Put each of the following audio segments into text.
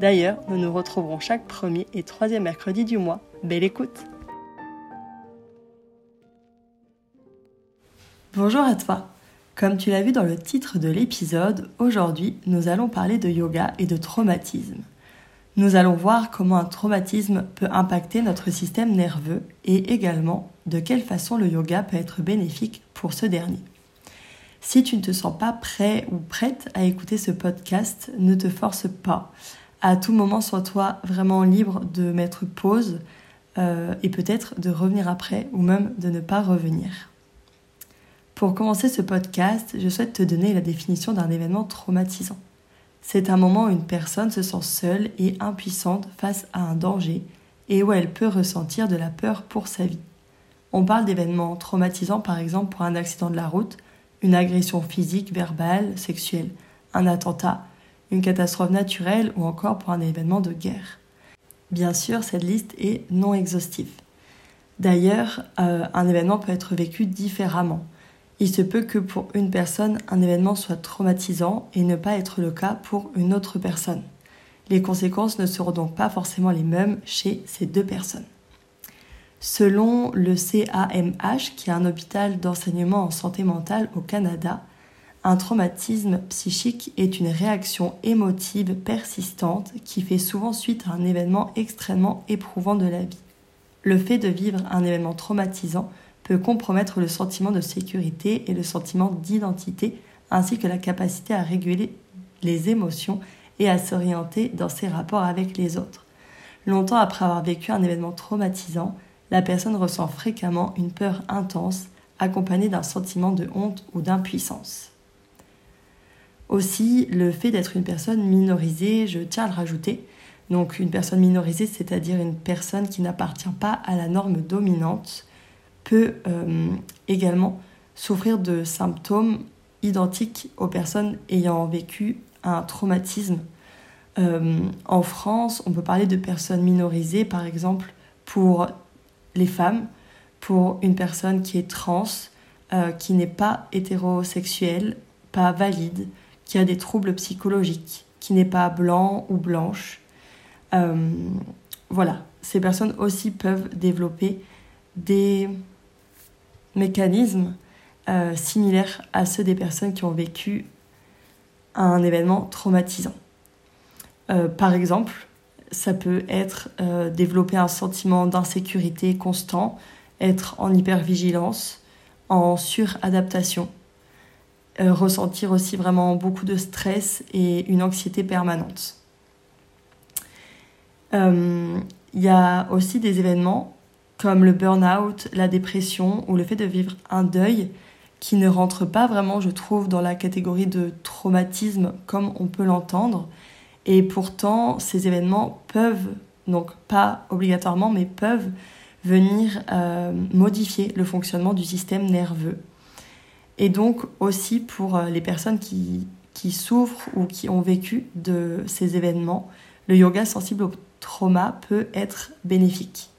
D'ailleurs, nous nous retrouverons chaque premier et troisième mercredi du mois. Belle écoute Bonjour à toi Comme tu l'as vu dans le titre de l'épisode, aujourd'hui nous allons parler de yoga et de traumatisme. Nous allons voir comment un traumatisme peut impacter notre système nerveux et également de quelle façon le yoga peut être bénéfique pour ce dernier. Si tu ne te sens pas prêt ou prête à écouter ce podcast, ne te force pas à tout moment, sois-toi vraiment libre de mettre pause euh, et peut-être de revenir après ou même de ne pas revenir. Pour commencer ce podcast, je souhaite te donner la définition d'un événement traumatisant. C'est un moment où une personne se sent seule et impuissante face à un danger et où elle peut ressentir de la peur pour sa vie. On parle d'événements traumatisants par exemple pour un accident de la route, une agression physique, verbale, sexuelle, un attentat, une catastrophe naturelle ou encore pour un événement de guerre. Bien sûr, cette liste est non exhaustive. D'ailleurs, euh, un événement peut être vécu différemment. Il se peut que pour une personne, un événement soit traumatisant et ne pas être le cas pour une autre personne. Les conséquences ne seront donc pas forcément les mêmes chez ces deux personnes. Selon le CAMH, qui est un hôpital d'enseignement en santé mentale au Canada, un traumatisme psychique est une réaction émotive persistante qui fait souvent suite à un événement extrêmement éprouvant de la vie. Le fait de vivre un événement traumatisant peut compromettre le sentiment de sécurité et le sentiment d'identité, ainsi que la capacité à réguler les émotions et à s'orienter dans ses rapports avec les autres. Longtemps après avoir vécu un événement traumatisant, la personne ressent fréquemment une peur intense accompagnée d'un sentiment de honte ou d'impuissance. Aussi, le fait d'être une personne minorisée, je tiens à le rajouter. Donc une personne minorisée, c'est-à-dire une personne qui n'appartient pas à la norme dominante, peut euh, également souffrir de symptômes identiques aux personnes ayant vécu un traumatisme. Euh, en France, on peut parler de personnes minorisées, par exemple, pour les femmes, pour une personne qui est trans, euh, qui n'est pas hétérosexuelle, pas valide, qui a des troubles psychologiques, qui n'est pas blanc ou blanche. Euh, voilà, ces personnes aussi peuvent développer des mécanismes euh, similaires à ceux des personnes qui ont vécu un événement traumatisant. Euh, par exemple, ça peut être développer un sentiment d'insécurité constant, être en hypervigilance, en suradaptation, euh, ressentir aussi vraiment beaucoup de stress et une anxiété permanente. Euh, il y a aussi des événements comme le burn-out, la dépression ou le fait de vivre un deuil qui ne rentre pas vraiment, je trouve, dans la catégorie de traumatisme comme on peut l'entendre. Et pourtant, ces événements peuvent, donc pas obligatoirement, mais peuvent venir euh, modifier le fonctionnement du système nerveux. Et donc aussi pour euh, les personnes qui, qui souffrent ou qui ont vécu de ces événements, le yoga sensible au trauma peut être bénéfique.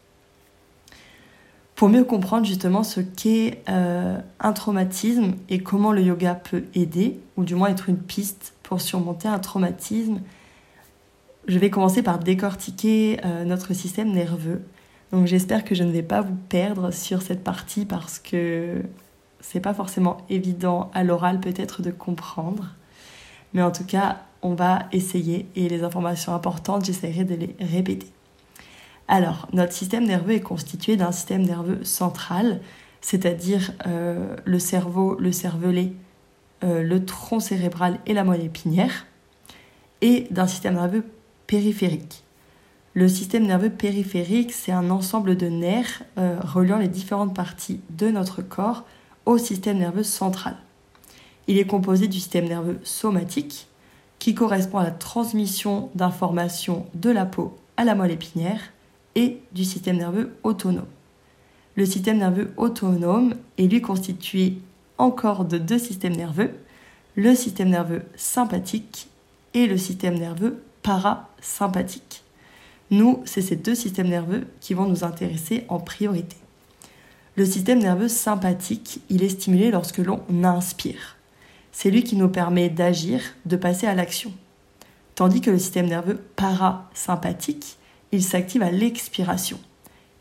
Pour mieux comprendre justement ce qu'est euh, un traumatisme et comment le yoga peut aider, ou du moins être une piste pour surmonter un traumatisme, je vais commencer par décortiquer euh, notre système nerveux. Donc j'espère que je ne vais pas vous perdre sur cette partie parce que c'est pas forcément évident à l'oral peut-être de comprendre. Mais en tout cas, on va essayer et les informations importantes, j'essaierai de les répéter. Alors, notre système nerveux est constitué d'un système nerveux central c'est-à-dire euh, le cerveau, le cervelet, euh, le tronc cérébral et la moelle épinière, et d'un système nerveux périphérique. Le système nerveux périphérique, c'est un ensemble de nerfs euh, reliant les différentes parties de notre corps au système nerveux central. Il est composé du système nerveux somatique, qui correspond à la transmission d'informations de la peau à la moelle épinière, et du système nerveux autonome. Le système nerveux autonome est lui constitué encore de deux systèmes nerveux, le système nerveux sympathique et le système nerveux parasympathique. Nous, c'est ces deux systèmes nerveux qui vont nous intéresser en priorité. Le système nerveux sympathique, il est stimulé lorsque l'on inspire. C'est lui qui nous permet d'agir, de passer à l'action. Tandis que le système nerveux parasympathique, il s'active à l'expiration.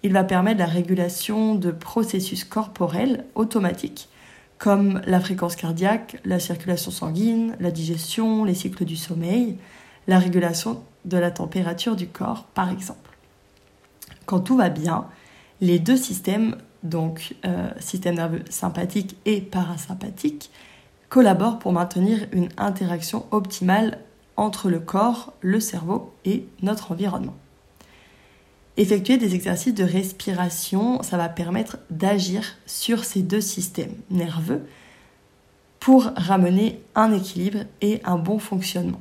Il va permettre la régulation de processus corporels automatiques comme la fréquence cardiaque, la circulation sanguine, la digestion, les cycles du sommeil, la régulation de la température du corps par exemple. Quand tout va bien, les deux systèmes, donc euh, système nerveux sympathique et parasympathique, collaborent pour maintenir une interaction optimale entre le corps, le cerveau et notre environnement. Effectuer des exercices de respiration, ça va permettre d'agir sur ces deux systèmes nerveux pour ramener un équilibre et un bon fonctionnement.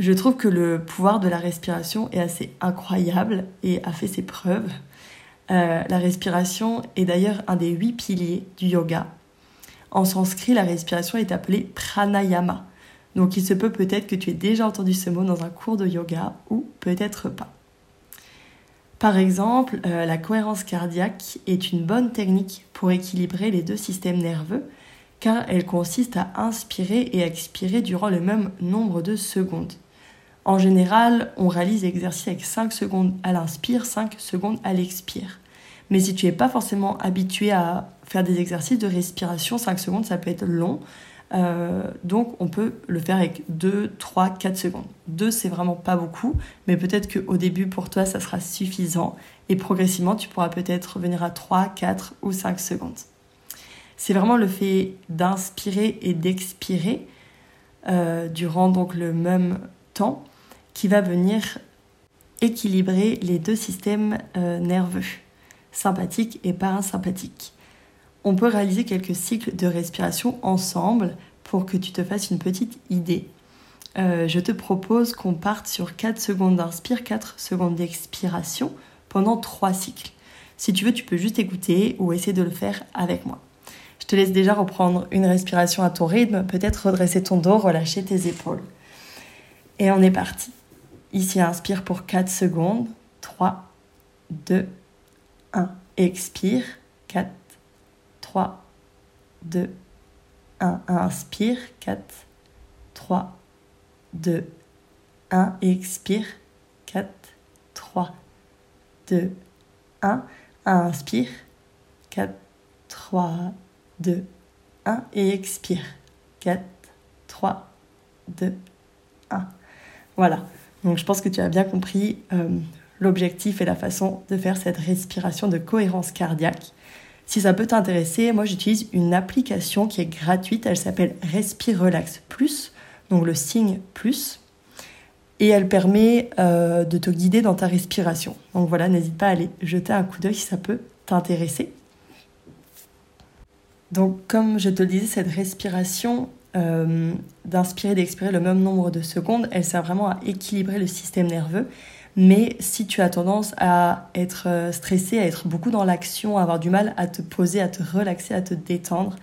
Je trouve que le pouvoir de la respiration est assez incroyable et a fait ses preuves. Euh, la respiration est d'ailleurs un des huit piliers du yoga. En sanskrit, la respiration est appelée pranayama. Donc il se peut peut-être que tu aies déjà entendu ce mot dans un cours de yoga ou peut-être pas. Par exemple, euh, la cohérence cardiaque est une bonne technique pour équilibrer les deux systèmes nerveux car elle consiste à inspirer et expirer durant le même nombre de secondes. En général, on réalise l'exercice avec 5 secondes à l'inspire, 5 secondes à l'expire. Mais si tu n'es pas forcément habitué à faire des exercices de respiration, 5 secondes, ça peut être long. Euh, donc on peut le faire avec 2, 3, 4 secondes. 2 c'est vraiment pas beaucoup, mais peut-être qu'au début pour toi ça sera suffisant et progressivement tu pourras peut-être revenir à 3, 4 ou 5 secondes. C'est vraiment le fait d'inspirer et d'expirer euh, durant donc le même temps qui va venir équilibrer les deux systèmes euh, nerveux, sympathiques et parasympathiques on peut réaliser quelques cycles de respiration ensemble pour que tu te fasses une petite idée. Euh, je te propose qu'on parte sur 4 secondes d'inspire, 4 secondes d'expiration pendant 3 cycles. Si tu veux, tu peux juste écouter ou essayer de le faire avec moi. Je te laisse déjà reprendre une respiration à ton rythme, peut-être redresser ton dos, relâcher tes épaules. Et on est parti. Ici, inspire pour 4 secondes. 3, 2, 1. Expire. 4, 3, 2, 1. Inspire. 4, 3, 2, 1. expire. 4, 3, 2, 1. Inspire. 4, 3, 2, 1. Et expire. 4, 3, 2, 1. Voilà. Donc je pense que tu as bien compris euh, l'objectif et la façon de faire cette respiration de cohérence cardiaque. Si ça peut t'intéresser, moi j'utilise une application qui est gratuite, elle s'appelle Respire Relax Plus, donc le signe plus, et elle permet euh, de te guider dans ta respiration. Donc voilà, n'hésite pas à aller jeter un coup d'œil si ça peut t'intéresser. Donc comme je te le disais, cette respiration euh, d'inspirer d'expirer le même nombre de secondes, elle sert vraiment à équilibrer le système nerveux mais si tu as tendance à être euh, stressé, à être beaucoup dans l'action, à avoir du mal à te poser, à te relaxer, à te détendre,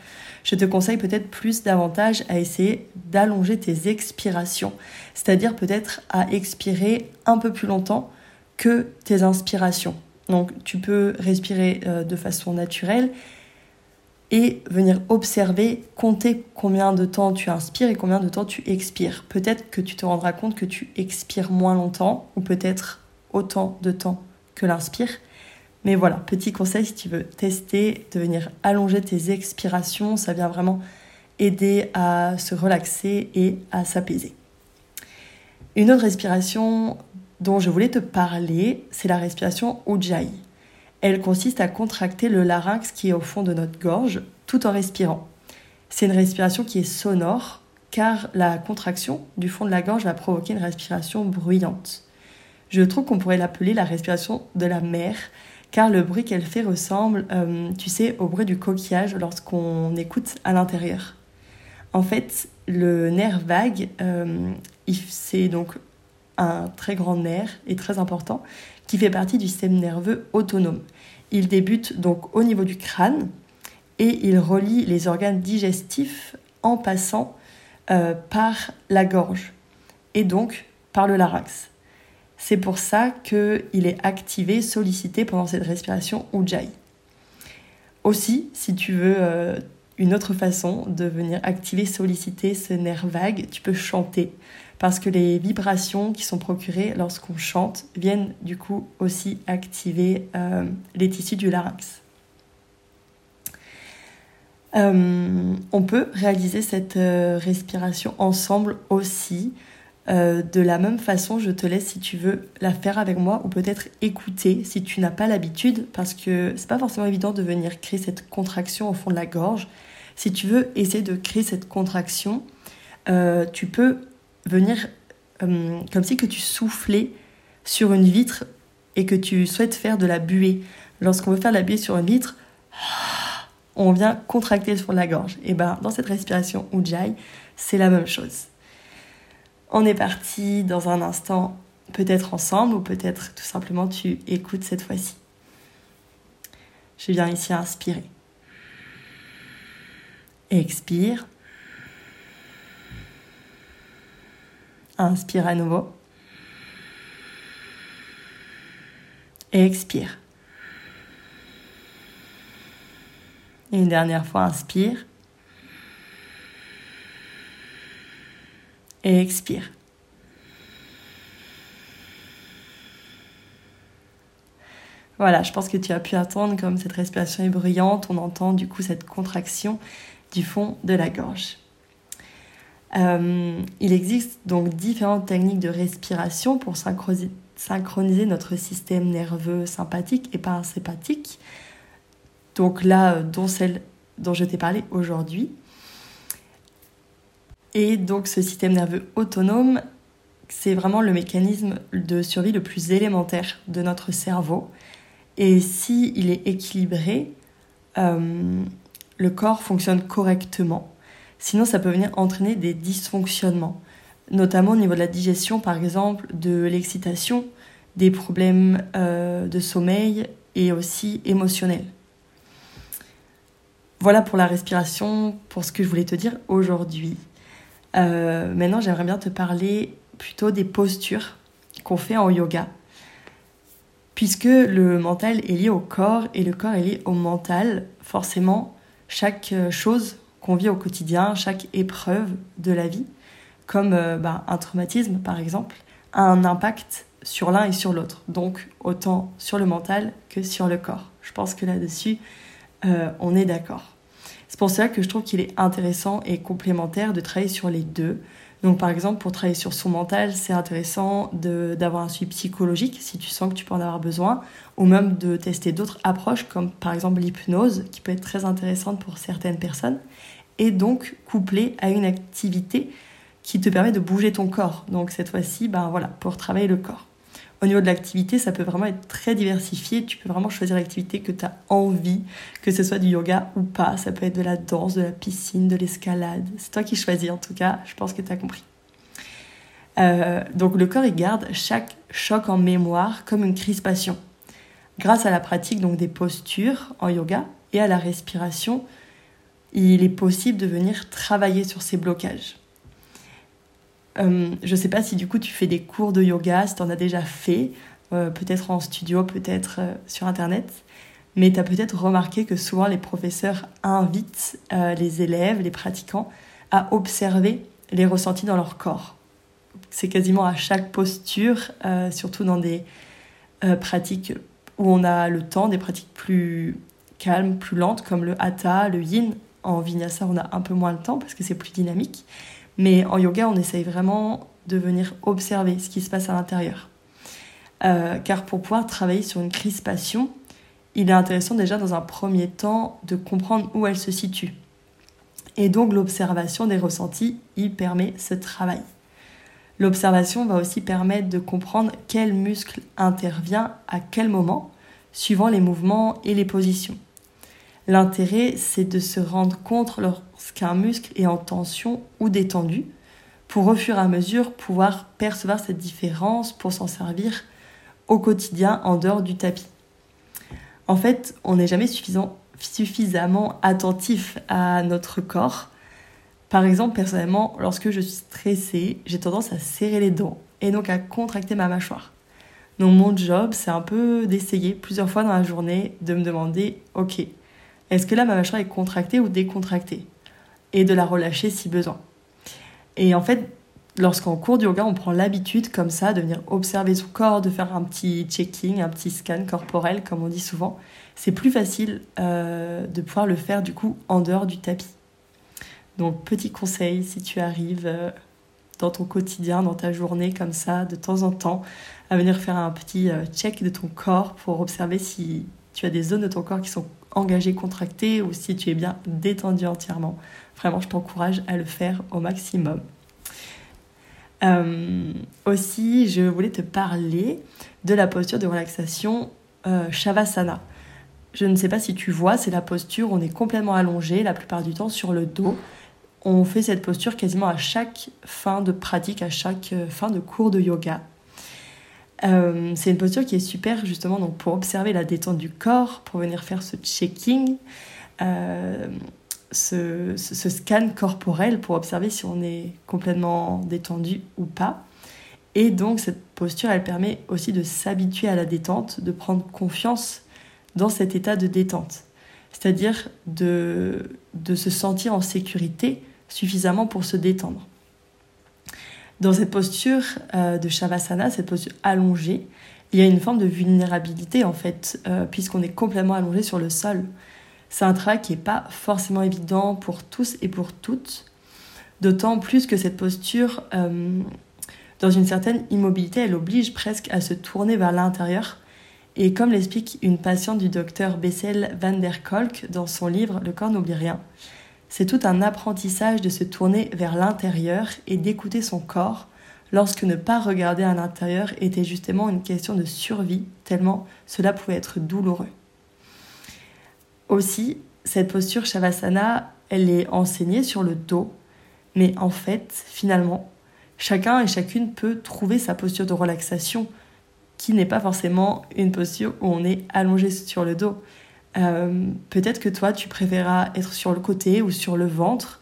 je te conseille peut-être plus davantage à essayer d'allonger tes expirations. C'est-à-dire peut-être à expirer un peu plus longtemps que tes inspirations. Donc tu peux respirer euh, de façon naturelle et venir observer, compter combien de temps tu inspires et combien de temps tu expires. Peut-être que tu te rendras compte que tu expires moins longtemps ou peut-être autant de temps que l'inspire. Mais voilà, petit conseil si tu veux tester, de venir allonger tes expirations, ça vient vraiment aider à se relaxer et à s'apaiser. Une autre respiration dont je voulais te parler, c'est la respiration Ujjayi. Elle consiste à contracter le larynx qui est au fond de notre gorge tout en respirant. C'est une respiration qui est sonore car la contraction du fond de la gorge va provoquer une respiration bruyante. Je trouve qu'on pourrait l'appeler la respiration de la mer car le bruit qu'elle fait ressemble, euh, tu sais, au bruit du coquillage lorsqu'on écoute à l'intérieur. En fait, le nerf vague, euh, c'est donc un très grand nerf et très important qui fait partie du système nerveux autonome. Il débute donc au niveau du crâne et il relie les organes digestifs en passant euh, par la gorge et donc par le larynx. C'est pour ça qu'il est activé, sollicité pendant cette respiration Ujjayi. Aussi, si tu veux euh, une autre façon de venir activer, solliciter ce nerf vague, tu peux chanter. Parce que les vibrations qui sont procurées lorsqu'on chante viennent du coup aussi activer euh, les tissus du larynx. Euh, on peut réaliser cette euh, respiration ensemble aussi. de la même façon, je te laisse si tu veux la faire avec moi ou peut-être écouter si tu n'as pas l'habitude parce que c'est pas forcément évident de venir créer cette contraction au fond de la gorge. Si tu veux essayer de créer cette contraction, tu peux venir euh, comme si que tu soufflais sur une vitre et que tu souhaites faire de la buée. Lorsqu'on veut faire de la buée sur une vitre, on vient contracter sur la gorge. Et ben dans cette respiration Ujjayi, c'est la même chose. On est parti dans un instant, peut-être ensemble ou peut-être tout simplement tu écoutes cette fois-ci. Je viens ici inspirer. Expire. Inspire à nouveau. Expire. Et une dernière fois, inspire. Et expire. Voilà, je pense que tu as pu attendre comme cette respiration est bruyante, on entend du coup cette contraction du fond de la gorge. Euh, il existe donc différentes techniques de respiration pour synchroniser notre système nerveux sympathique et parasympathique. Donc là, euh, dont celle dont je t'ai parlé aujourd'hui. Et donc ce système nerveux autonome, c'est vraiment le mécanisme de survie le plus élémentaire de notre cerveau. Et s'il il est équilibré, euh, le corps fonctionne correctement. Sinon, ça peut venir entraîner des dysfonctionnements, notamment au niveau de la digestion, par exemple, de l'excitation, des problèmes euh, de sommeil et aussi émotionnels. Voilà pour la respiration, pour ce que je voulais te dire aujourd'hui. Euh, maintenant, j'aimerais bien te parler plutôt des postures qu'on fait en yoga. Puisque le mental est lié au corps et le corps est lié au mental, forcément, chaque euh, chose qu'on vit au quotidien, chaque épreuve de la vie, comme euh, bah, un traumatisme par exemple, a un impact sur l'un et sur l'autre. Donc autant sur le mental que sur le corps. Je pense que là-dessus, euh, on est d'accord. C'est pour cela que je trouve qu'il est intéressant et complémentaire de travailler sur les deux. Donc par exemple, pour travailler sur son mental, c'est intéressant d'avoir un suivi psychologique si tu sens que tu peux en avoir besoin, ou même de tester d'autres approches comme par exemple l'hypnose, qui peut être très intéressante pour certaines personnes, et donc couplée à une activité qui te permet de bouger ton corps. Donc cette fois-ci, ben voilà, pour travailler le corps. Au niveau de l'activité, ça peut vraiment être très diversifié. Tu peux vraiment choisir l'activité que tu as envie, que ce soit du yoga ou pas. Ça peut être de la danse, de la piscine, de l'escalade. C'est toi qui choisis en tout cas, je pense que tu as compris. Euh, donc le corps, il garde chaque choc en mémoire comme une crispation. Grâce à la pratique donc des postures en yoga et à la respiration, il est possible de venir travailler sur ces blocages. Euh, je ne sais pas si du coup tu fais des cours de yoga, si tu en as déjà fait, euh, peut-être en studio, peut-être euh, sur Internet. Mais tu as peut-être remarqué que souvent les professeurs invitent les élèves, les pratiquants, à observer les ressentis dans leur corps. C'est quasiment à chaque posture, surtout dans des pratiques où on a le temps, des pratiques plus calmes, plus lentes, comme le hatha, le yin. En vinyasa, on a un peu moins le temps parce que c'est plus dynamique. Mais en yoga, on essaye vraiment de venir observer ce qui se passe à l'intérieur. Euh, car pour pouvoir travailler sur une crispation, il est intéressant déjà dans un premier temps de comprendre où elle se situe. Et donc l'observation des ressentis y permet ce travail. L'observation va aussi permettre de comprendre quel muscle intervient à quel moment, suivant les mouvements et les positions. L'intérêt, c'est de se rendre compte lorsqu'un muscle est en tension ou détendu, pour au fur et à mesure pouvoir percevoir cette différence pour s'en servir au quotidien en dehors du tapis. En fait, on n'est jamais suffisamment attentif à notre corps. Par exemple, personnellement, lorsque je suis stressée, j'ai tendance à serrer les dents et donc à contracter ma mâchoire. Donc mon job, c'est un peu d'essayer plusieurs fois dans la journée de me demander, ok, est-ce que là ma mâchoire est contractée ou décontractée? Et de la relâcher si besoin. Et en fait, lorsqu'en cours de yoga, on prend l'habitude comme ça de venir observer son corps, de faire un petit checking, un petit scan corporel, comme on dit souvent, c'est plus facile euh, de pouvoir le faire du coup en dehors du tapis. Donc petit conseil, si tu arrives euh, dans ton quotidien, dans ta journée comme ça, de temps en temps, à venir faire un petit euh, check de ton corps pour observer si tu as des zones de ton corps qui sont engagées, contractées ou si tu es bien détendu entièrement. Vraiment, je t'encourage à le faire au maximum. Euh, aussi, je voulais te parler de la posture de relaxation euh, Shavasana. Je ne sais pas si tu vois, c'est la posture, on est complètement allongé la plupart du temps sur le dos. On fait cette posture quasiment à chaque fin de pratique, à chaque euh, fin de cours de yoga. Euh, c'est une posture qui est super justement donc pour observer la détente du corps, pour venir faire ce checking, euh, ce, scan corporel pour observer si on est complètement détendu ou pas. Et donc cette posture, elle permet aussi de s'habituer à la détente, de prendre confiance dans cet état de détente. C'est-à-dire de se sentir en sécurité suffisamment pour se détendre. Dans cette posture euh, de Shavasana, cette posture allongée, il y a une forme de vulnérabilité en fait, euh, puisqu'on est complètement allongé sur le sol. C'est un travail qui n'est pas forcément évident pour tous et pour toutes, d'autant plus que cette posture, euh, dans une certaine immobilité, elle oblige presque à se tourner vers l'intérieur. Et comme l'explique une patiente du docteur Bessel van der Kolk dans son livre Le corps n'oublie rien, c'est tout un apprentissage de se tourner vers l'intérieur et d'écouter son corps lorsque ne pas regarder à l'intérieur était justement une question de survie, tellement cela pouvait être douloureux. Aussi, cette posture Shavasana, elle est enseignée sur le dos, mais en fait, finalement, chacun et chacune peut trouver sa posture de relaxation, qui n'est pas forcément une posture où on est allongé sur le dos. Euh, peut-être que toi, tu préféreras être sur le côté ou sur le ventre,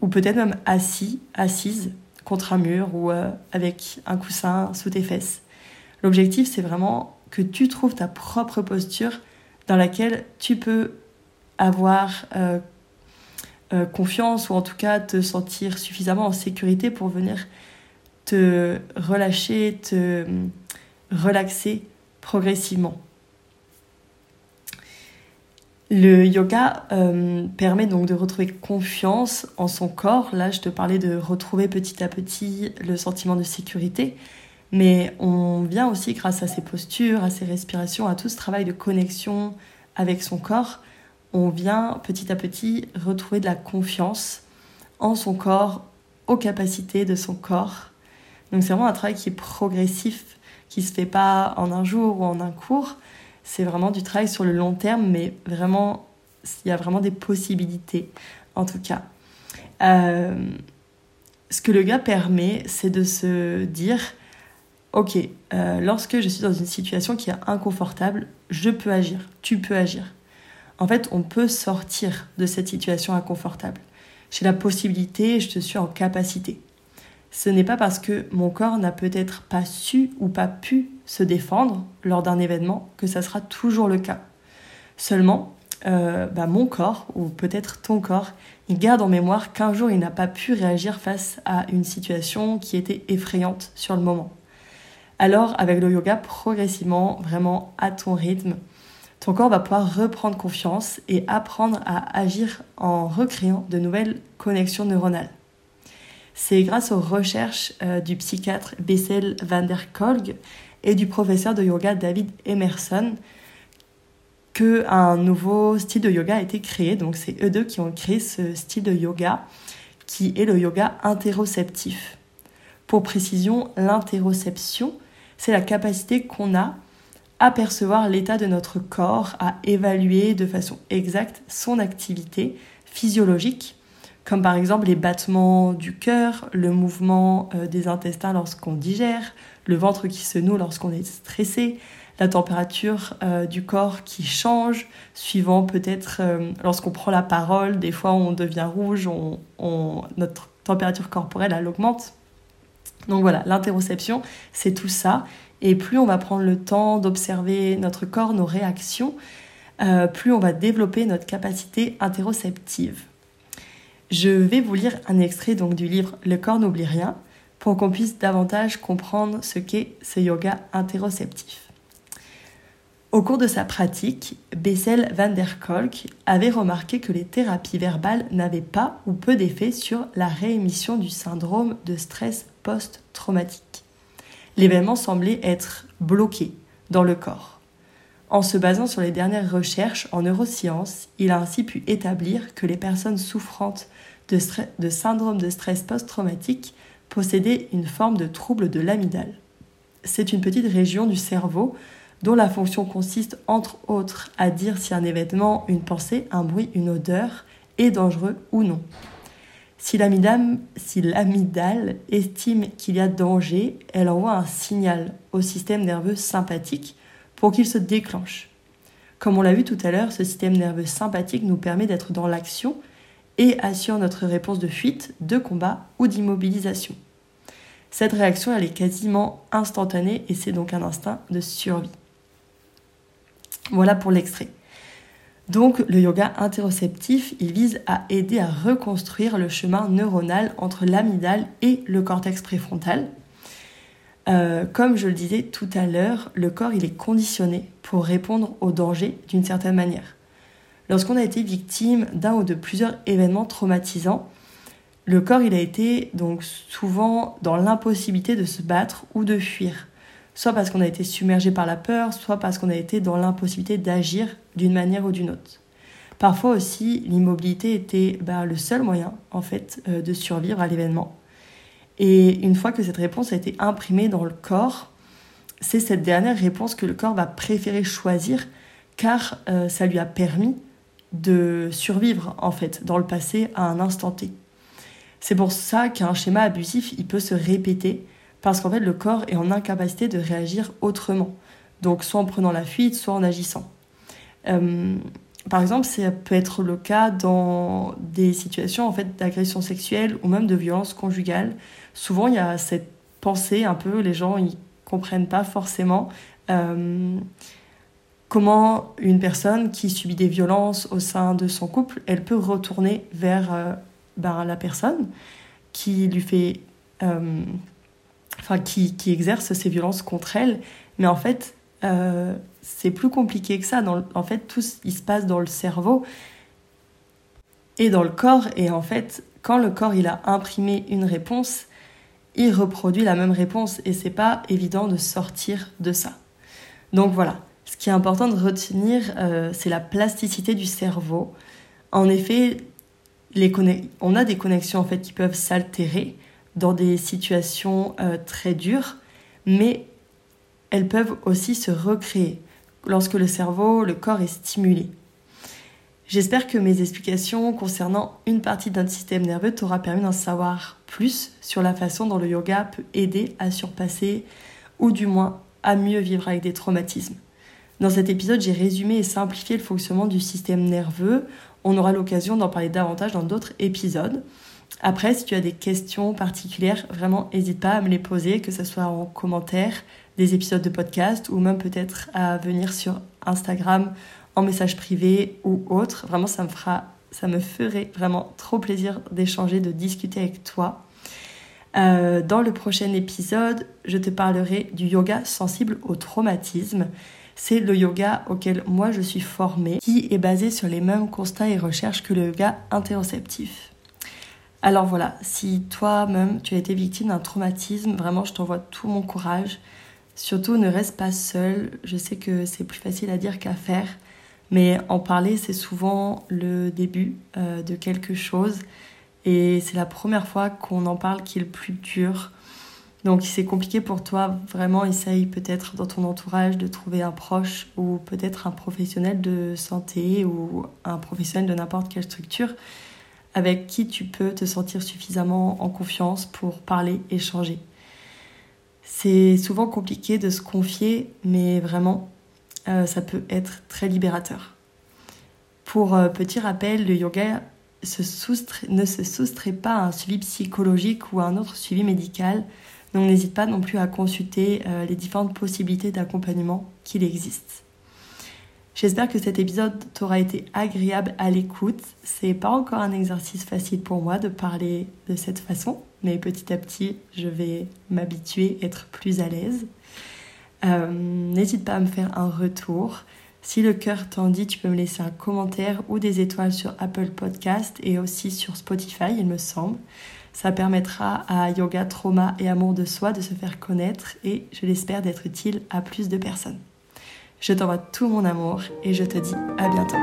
ou peut-être même assis, assise contre un mur ou euh, avec un coussin sous tes fesses. L'objectif, c'est vraiment que tu trouves ta propre posture dans laquelle tu peux avoir euh, confiance ou en tout cas te sentir suffisamment en sécurité pour venir te relâcher, te relaxer progressivement. Le yoga euh, permet donc de retrouver confiance en son corps. Là, je te parlais de retrouver petit à petit le sentiment de sécurité. Mais on vient aussi, grâce à ses postures, à ses respirations, à tout ce travail de connexion avec son corps, on vient petit à petit retrouver de la confiance en son corps, aux capacités de son corps. Donc c'est vraiment un travail qui est progressif, qui se fait pas en un jour ou en un cours, c'est vraiment du travail sur le long terme, mais vraiment, il y a vraiment des possibilités, en tout cas. Euh, ce que le gars permet, c'est de se dire, ok, euh, lorsque je suis dans une situation qui est inconfortable, je peux agir, tu peux agir. En fait, on peut sortir de cette situation inconfortable. J'ai la possibilité, je suis en capacité. Ce n'est pas parce que mon corps n'a peut-être pas su ou pas pu se défendre lors d'un événement que ça sera toujours le cas. Seulement, euh, bah, mon corps, ou peut-être ton corps, il garde en mémoire qu'un jour il n'a pas pu réagir face à une situation qui était effrayante sur le moment. Alors, avec le yoga, progressivement, vraiment à ton rythme, ton corps va pouvoir reprendre confiance et apprendre à agir en recréant de nouvelles connexions neuronales. C'est grâce aux recherches euh, du psychiatre Bessel van der Kolk et du professeur de yoga David Emerson qu'un nouveau style de yoga a été créé. Donc c'est eux deux qui ont créé ce style de yoga qui est le yoga interoceptif. Pour précision, l'interoception, c'est la capacité qu'on a à percevoir l'état de notre corps, à évaluer de façon exacte son activité physiologique, comme par exemple les battements du cœur, le mouvement euh, des intestins lorsqu'on digère, le ventre qui se noue lorsqu'on est stressé, la température euh, du corps qui change, suivant peut-être euh, lorsqu'on prend la parole, des fois on devient rouge, on, notre température corporelle elle augmente. Donc voilà, l'interoception, c'est tout ça. Et plus on va prendre le temps d'observer notre corps, nos réactions, plus on va développer notre capacité interoceptive. Je vais vous lire un extrait donc du livre Le corps n'oublie rien pour qu'on puisse davantage comprendre ce qu'est ce yoga interoceptif. Au cours de sa pratique, Bessel van der Kolk avait remarqué que les thérapies verbales n'avaient pas ou peu d'effet sur la réémission du syndrome de stress post-traumatique. L'événement semblait être bloqué dans le corps. En se basant sur les dernières recherches en neurosciences, il a ainsi pu établir que les personnes souffrantes de, syndrome de stress post-traumatique possédaient une forme de trouble de l'amygdale. C'est une petite région du cerveau dont la fonction consiste entre autres à dire si un événement, une pensée, un bruit, une odeur est dangereux ou non. Si l'amygdale, estime qu'il y a danger, elle envoie un signal au système nerveux sympathique pour qu'il se déclenche. Comme on l'a vu tout à l'heure, ce système nerveux sympathique nous permet d'être dans l'action et assure notre réponse de fuite, de combat ou d'immobilisation. Cette réaction, elle est quasiment instantanée et c'est donc un instinct de survie. Voilà pour l'extrait. Donc le yoga interoceptif, il vise à aider à reconstruire le chemin neuronal entre l'amygdale et le cortex préfrontal. Euh, comme je le disais tout à l'heure, le corps il est conditionné pour répondre au danger d'une certaine manière. Lorsqu'on a été victime d'un ou de plusieurs événements traumatisants, le corps il a été donc souvent dans l'impossibilité de se battre ou de fuir soit parce qu'on a été submergé par la peur, soit parce qu'on a été dans l'impossibilité d'agir d'une manière ou d'une autre. Parfois aussi, l'immobilité était bah, le seul moyen, en fait, euh, de survivre à l'événement. Et une fois que cette réponse a été imprimée dans le corps, c'est cette dernière réponse que le corps va préférer choisir, car euh, ça lui a permis de survivre, en fait, dans le passé à un instant T. C'est pour ça qu'un schéma abusif, il peut se répéter parce qu'en fait le corps est en incapacité de réagir autrement. Donc soit en prenant la fuite, soit en agissant. Euh, par exemple, ça peut être le cas dans des situations en fait d'agression sexuelle ou même de violence conjugale. Souvent, il y a cette pensée un peu, les gens ils comprennent pas forcément euh, comment une personne qui subit des violences au sein de son couple, elle peut retourner vers euh, ben, la personne qui lui fait enfin, qui, qui exerce ces violences contre elle. Mais en fait, euh, c'est plus compliqué que ça. En fait, tout il se passe dans le cerveau et dans le corps. Et en fait, quand le corps il a imprimé une réponse, il reproduit la même réponse. Et c'est pas évident de sortir de ça. Donc voilà. Ce qui est important de retenir, euh, c'est la plasticité du cerveau. En effet, on a des connexions en fait qui peuvent s'altérer, dans des situations euh, très dures, mais elles peuvent aussi se recréer lorsque le cerveau, le corps est stimulé. J'espère que mes explications concernant une partie d'un système nerveux t'aura permis d'en savoir plus sur la façon dont le yoga peut aider à surpasser ou du moins à mieux vivre avec des traumatismes. Dans cet épisode, j'ai résumé et simplifié le fonctionnement du système nerveux. On aura l'occasion d'en parler davantage dans d'autres épisodes. Après, si tu as des questions particulières, vraiment, n'hésite pas à me les poser, que ce soit en commentaire des épisodes de podcast ou même peut-être à venir sur Instagram en message privé ou autre. Vraiment, ça me fera, ça me ferait vraiment trop plaisir d'échanger, de discuter avec toi. Euh, dans le prochain épisode, je te parlerai du yoga sensible au traumatisme. C'est le yoga auquel moi je suis formée, qui est basé sur les mêmes constats et recherches que le yoga interoceptif. Alors voilà, si toi-même tu as été victime d'un traumatisme, vraiment je t'envoie tout mon courage. Surtout ne reste pas seul. Je sais que c'est plus facile à dire qu'à faire, Mais en parler, c'est souvent le début euh, de quelque chose. Et c'est la première fois qu'on en parle qui est le plus dur. Donc si c'est compliqué pour toi, vraiment essaye peut-être dans ton entourage de trouver un proche ou peut-être un professionnel de santé ou un professionnel de n'importe quelle structure avec qui tu peux te sentir suffisamment en confiance pour parler, échanger. C'est souvent compliqué de se confier, mais vraiment, euh, ça peut être très libérateur. Pour euh, petit rappel, le yoga ne se soustrait pas à un suivi psychologique ou à un autre suivi médical, donc n'hésite pas non plus à consulter euh, les différentes possibilités d'accompagnement qu'il existe. J'espère que cet épisode t'aura été agréable à l'écoute. C'est pas encore un exercice facile pour moi de parler de cette façon, mais petit à petit, je vais m'habituer, être plus à l'aise. Euh, n'hésite pas à me faire un retour. Si le cœur t'en dit, tu peux me laisser un commentaire ou des étoiles sur Apple Podcast et aussi sur Spotify, il me semble. Ça permettra à Yoga, Trauma et Amour de Soi de se faire connaître et je l'espère d'être utile à plus de personnes. Je t'envoie tout mon amour et je te dis à bientôt.